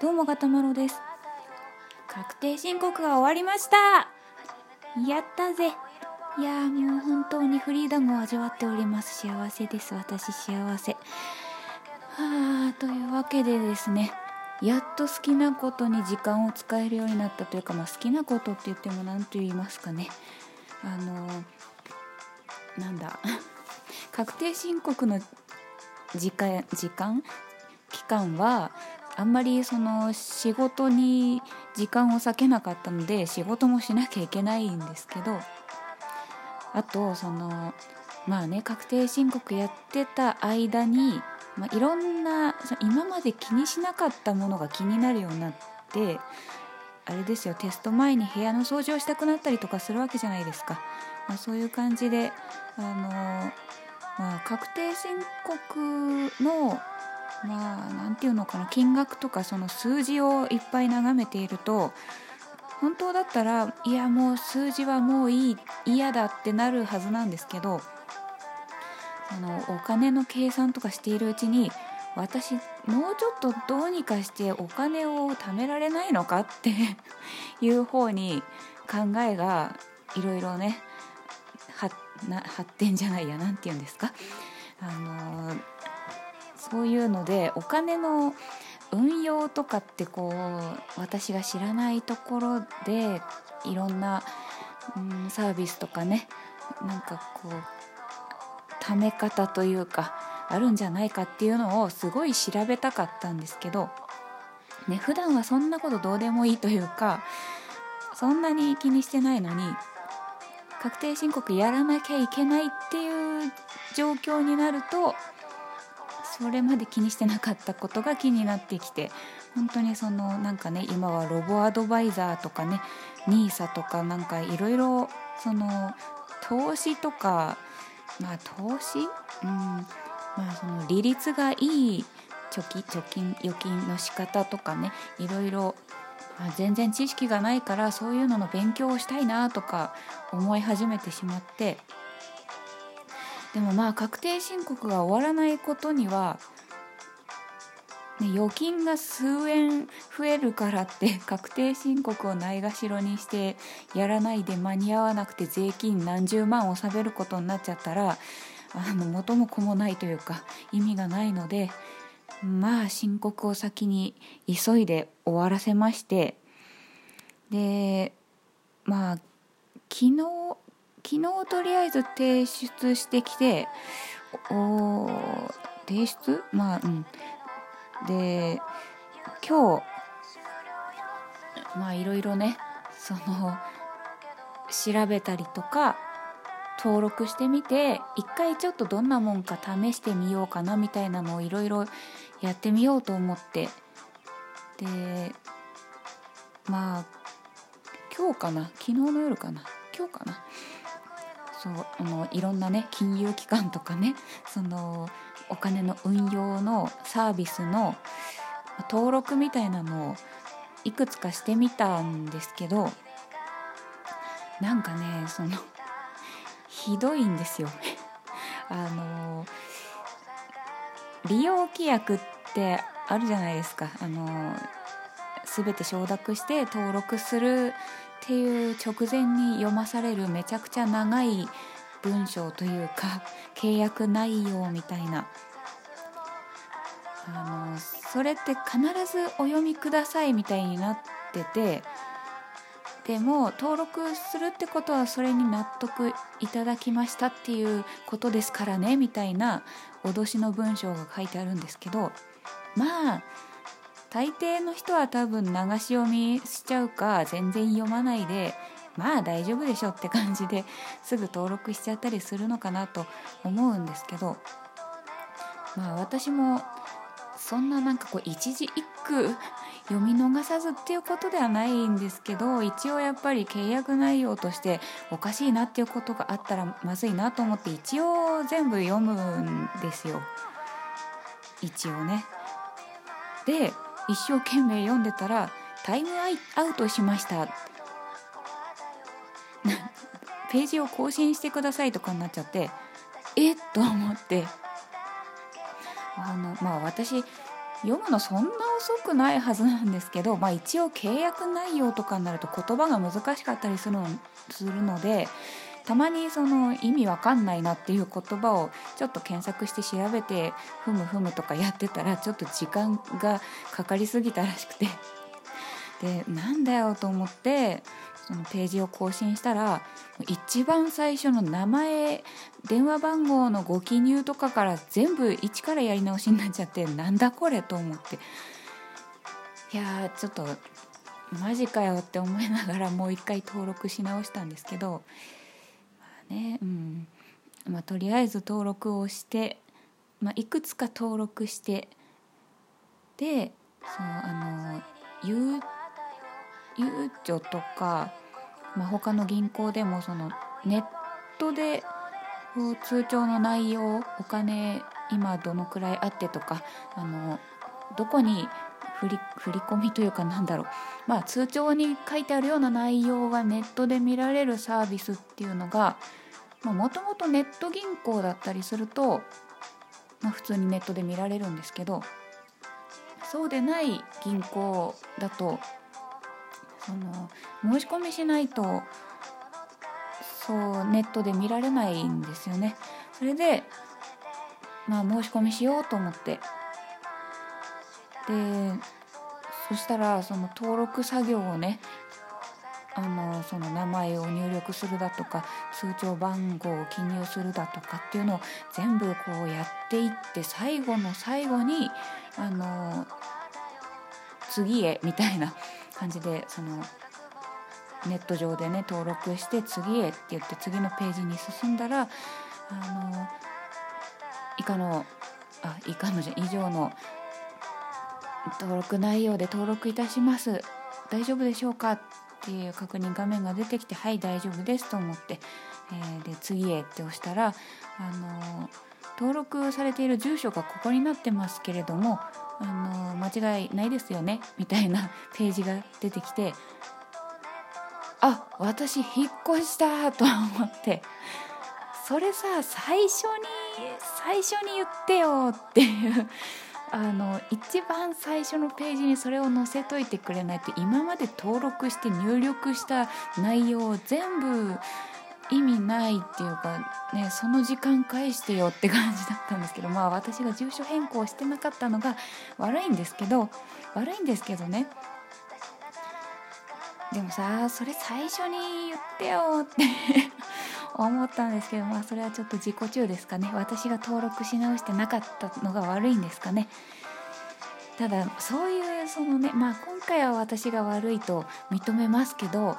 どうもガタマロです。確定申告が終わりました。やったぜ。いやーもう本当にフリーダムを味わっております。幸せです私幸せ。はあというわけでですね。やっと好きなことに時間を使えるようになったというか、まあ、好きなことって言っても何と言いますかね。あのなんだ。確定申告の時間時間期間はあんまりその仕事に時間を割けなかったので仕事もしなきゃいけないんですけどあとそのまあね確定申告やってた間に、まあ、いろんな今まで気にしなかったものが気になるようになってあれですよテスト前に部屋の掃除をしたくなったりとかするわけじゃないですか、まあ、そういう感じであのまあ、確定申告のまあ何て言うのかな金額とかその数字をいっぱい眺めていると本当だったらいやもう数字はもういい嫌だってなるはずなんですけどあのお金の計算とかしているうちに私もうちょっとどうにかしてお金を貯められないのかって いう方に考えがいろいろね発展じゃないや何て言うんですか。あのそういうのでお金の運用とかってこう私が知らないところでいろんな、うん、サービスとかねなんかこうため方というかあるんじゃないかっていうのをすごい調べたかったんですけど、ね、普段はそんなことどうでもいいというかそんなに気にしてないのに確定申告やらなきゃいけないっていう状況になるとそれまで気にしてなかったことが気になってきて本当にそのなんかね今はロボアドバイザーとかね NISA とかなんかいろいろその投資とかまあ投資？うん。まあその利率がいい貯金貯金預金の仕方とかねいろいろ全然知識がないからそういうのの勉強をしたいなとか思い始めてしまってでもまあ確定申告が終わらないことには、ね、預金が数円増えるからって 確定申告をないがしろにしてやらないで間に合わなくて税金何十万納めることになっちゃったらあの元も子もないというか意味がないのでまあ申告を先に急いで終わらせましてでまあ昨日昨日とりあえず提出してきてお提出？まあうん。で今日まあいろいろねその調べたりとか登録してみて一回ちょっとどんなもんか試してみようかなみたいなのをいろいろやってみようと思って。でまあ今日かな？昨日の夜かな？今日かな？そうあのいろんなね金融機関とかね そのお金の運用のサービスの登録みたいなのをいくつかしてみたんですけどなんかねそのひどいんですよ。あの利用規約ってあるじゃないですか。あの全て承諾して登録するっていう直前に読まされるめちゃくちゃ長い文章というか契約内容みたいな。あのそれって必ずお読みくださいみたいになっててでも登録するってことはそれに納得いただきましたっていうことですからねみたいな脅しの文章が書いてあるんですけどまあ大抵の人は多分流し読みしちゃうか全然読まないでまあ大丈夫でしょって感じですぐ登録しちゃったりするのかなと思うんですけどまあ私もそんななんかこう一字一句読み逃さずっていうことではないんですけど一応やっぱり契約内容としておかしいなっていうことがあったらまずいなと思って一応全部読むんですよ一応ね。で一生懸命読んでたらタイムアウトしました。ページを更新してくださいとかになっちゃってえっと思って。あのまあ私読むのそんな遅くないはずなんですけど、まあ、一応契約内容とかになると言葉が難しかったりするのするのでたまにその意味わかんないなっていう言葉をちょっと検索して調べてふむふむとかやってたらちょっと時間がかかりすぎたらしくて。でなんだよと思ってそのページを更新したら一番最初の名前電話番号のご記入とかから全部一からやり直しになっちゃってなんだこれと思って。いやちょっとマジかよって思いながらもう一回登録し直したんですけど、ね。うん。まあ、とりあえず登録をして、まあ、いくつか登録してでそのあのゆうゆうちょとか、まあ、他の銀行でもそのネットで通帳の内容お金今どのくらいあってとかあのどこに振り振り込みというかなんだろう、まあ、通帳に書いてあるような内容がネットで見られるサービスっていうのがもともとネット銀行だったりすると、まあ、普通にネットで見られるんですけどそうでない銀行だとその申し込みしないとそうネットで見られないんですよね。それでまあ申し込みしようと思ってでそしたらその登録作業をねあのその名前を入力するだとか通帳番号を記入するだとかっていうのを全部こうやっていって最後の最後にあの次へみたいな感じでそのネット上でね登録して次へって言って次のページに進んだらあの以下のあ以下のじゃ以上の登録内容で登録いたします。大丈夫でしょうか？っていう確認画面が出てきてはい大丈夫ですと思って、えー、で次へって押したらあの登録されている住所がここになってますけれどもあの間違いないですよね？みたいな ページが出てきてあ私引っ越したと思ってそれさ最初に最初に言ってよっていうあの一番最初のページにそれを載せといてくれないと今まで登録して入力した内容を全部意味ないっていうかねその時間返してよって感じだったんですけどまあ私が住所変更してなかったのが悪いんですけど悪いんですけどね。でもさそれ最初に言ってよって思ったんですけどまあそれはちょっと自己中ですかね。私が登録し直してなかったのが悪いんですかね。ただそういうそのねまあ今回は私が悪いと認めますけど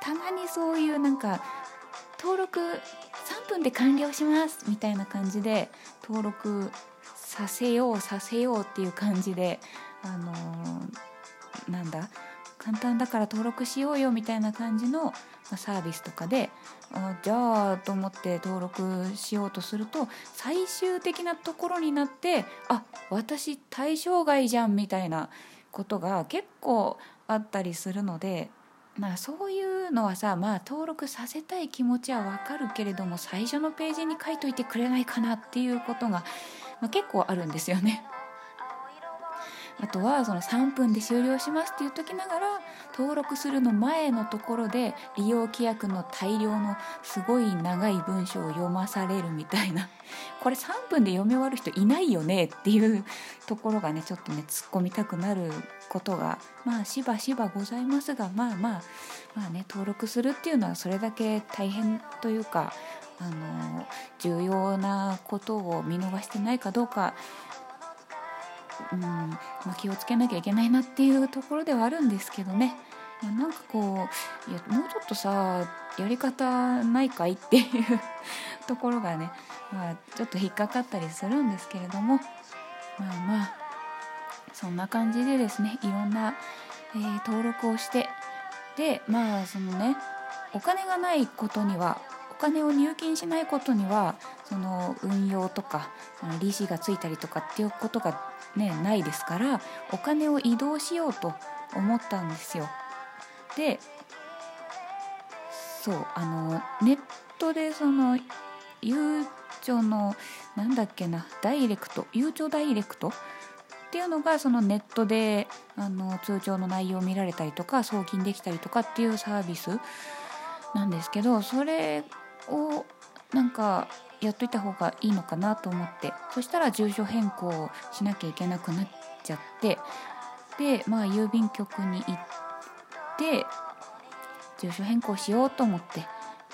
たまにそういうなんか登録3分で完了しますみたいな感じで登録させようさせようっていう感じであのー、なんだ簡単だから登録しようよみたいな感じのサービスとかであじゃあと思って登録しようとすると最終的なところになってあ私対象外じゃんみたいなことが結構あったりするのでまそういうのはさまあ登録させたい気持ちはわかるけれども最初のページに書いといてくれないかなっていうことが、まあ、結構あるんですよね。あとはその3分で終了しますっていう時ながら登録するの前のところで利用規約の大量のすごい長い文章を読まされるみたいな。これ3分で読み終わる人いないよねっていうところがねちょっとね突っ込みたくなることがまあしばしばございますがまあまあまあね登録するっていうのはそれだけ大変というかあの重要なことを見逃してないかどうかうんまあ、気をつけなきゃいけないなっていうところではあるんですけどね、まあ、なんかこういやもうちょっとさやり方ないかいっていうところがね、まあ、ちょっと引っかかったりするんですけれども。まあまあそんな感じでですねいろんな、えー、登録をしてでまあそのねお金がないことには金を入金しないことにはその運用とかその利子がついたりとかっていうことがねないですからお金を移動しようと思ったんですよ。でそうあのネットでそのゆうちょのなんだっけなダイレクトゆうちょダイレクトっていうのがそのネットであの通帳の内容を見られたりとか送金できたりとかっていうサービスなんですけどそれをなんかやっといた方がいいのかなと思ってそしたら住所変更しなきゃいけなくなっちゃってでまあ郵便局に行って住所変更しようと思って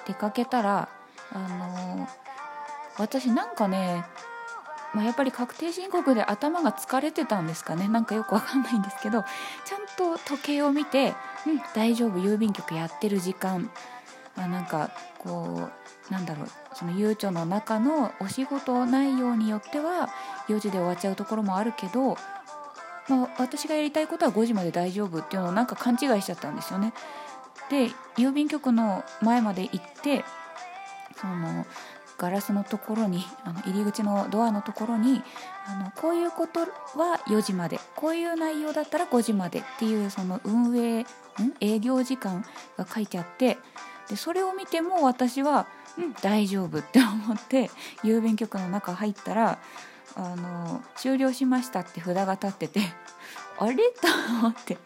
出かけたらあの私なんかねまあ、やっぱり確定申告で頭が疲れてたんですかね。なんかよくわかんないんですけどちゃんと時計を見て「うん大丈夫郵便局やってる時間」あなんかこうなんだろうそのゆうちょの中のお仕事内容によっては4時で終わっちゃうところもあるけど、まあ、私がやりたいことは5時まで大丈夫っていうのをなんか勘違いしちゃったんですよね。で郵便局の前まで行ってそのガラスのところにあの入り口のドアのところにあのこういうことは4時までこういう内容だったら5時までっていうその運営ん営業時間が書いてあってでそれを見ても私は、うん、大丈夫って思って郵便局の中入ったらあの終了しましたって札が立っててあれ？と思って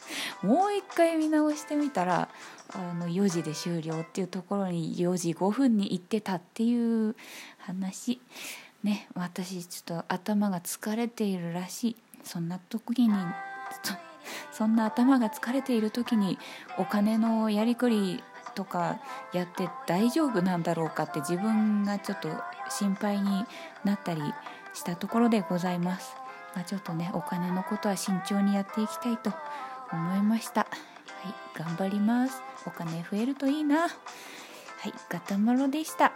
もう一回見直してみたらあの4時で終了っていうところに4時5分に行ってたっていう話。ね私ちょっと頭が疲れているらしい。そんな時にそんな頭が疲れている時にお金のやりくりとかやって大丈夫なんだろうかって自分がちょっと心配になったりしたところでございます。まあ、ちょっとねお金のことは慎重にやっていきたいと思いました。はい、頑張ります。お金増えるといいな。はい、ガタマロでした。